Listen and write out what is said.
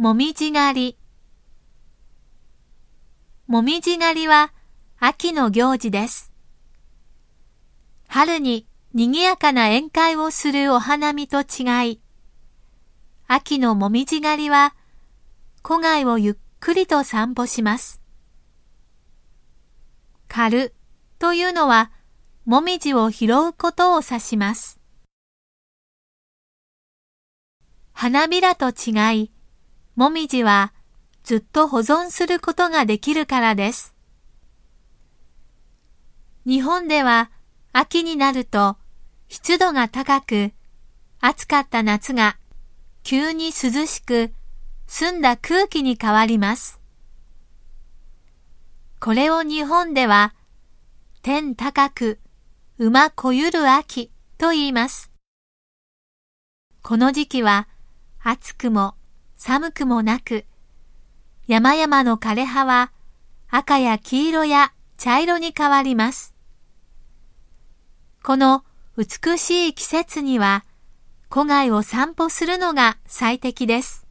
もみじ狩り。もみじ狩りは秋の行事です。春に賑やかな宴会をするお花見と違い、秋のもみじ狩りは古外をゆっくりと散歩します。狩るというのは、もみじを拾うことを指します。花びらと違い、もみじはずっと保存することができるからです。日本では秋になると湿度が高く、暑かった夏が急に涼しく澄んだ空気に変わります。これを日本では天高く馬こゆる秋と言います。この時期は暑くも寒くもなく、山々の枯れ葉は赤や黄色や茶色に変わります。この美しい季節には、古外を散歩するのが最適です。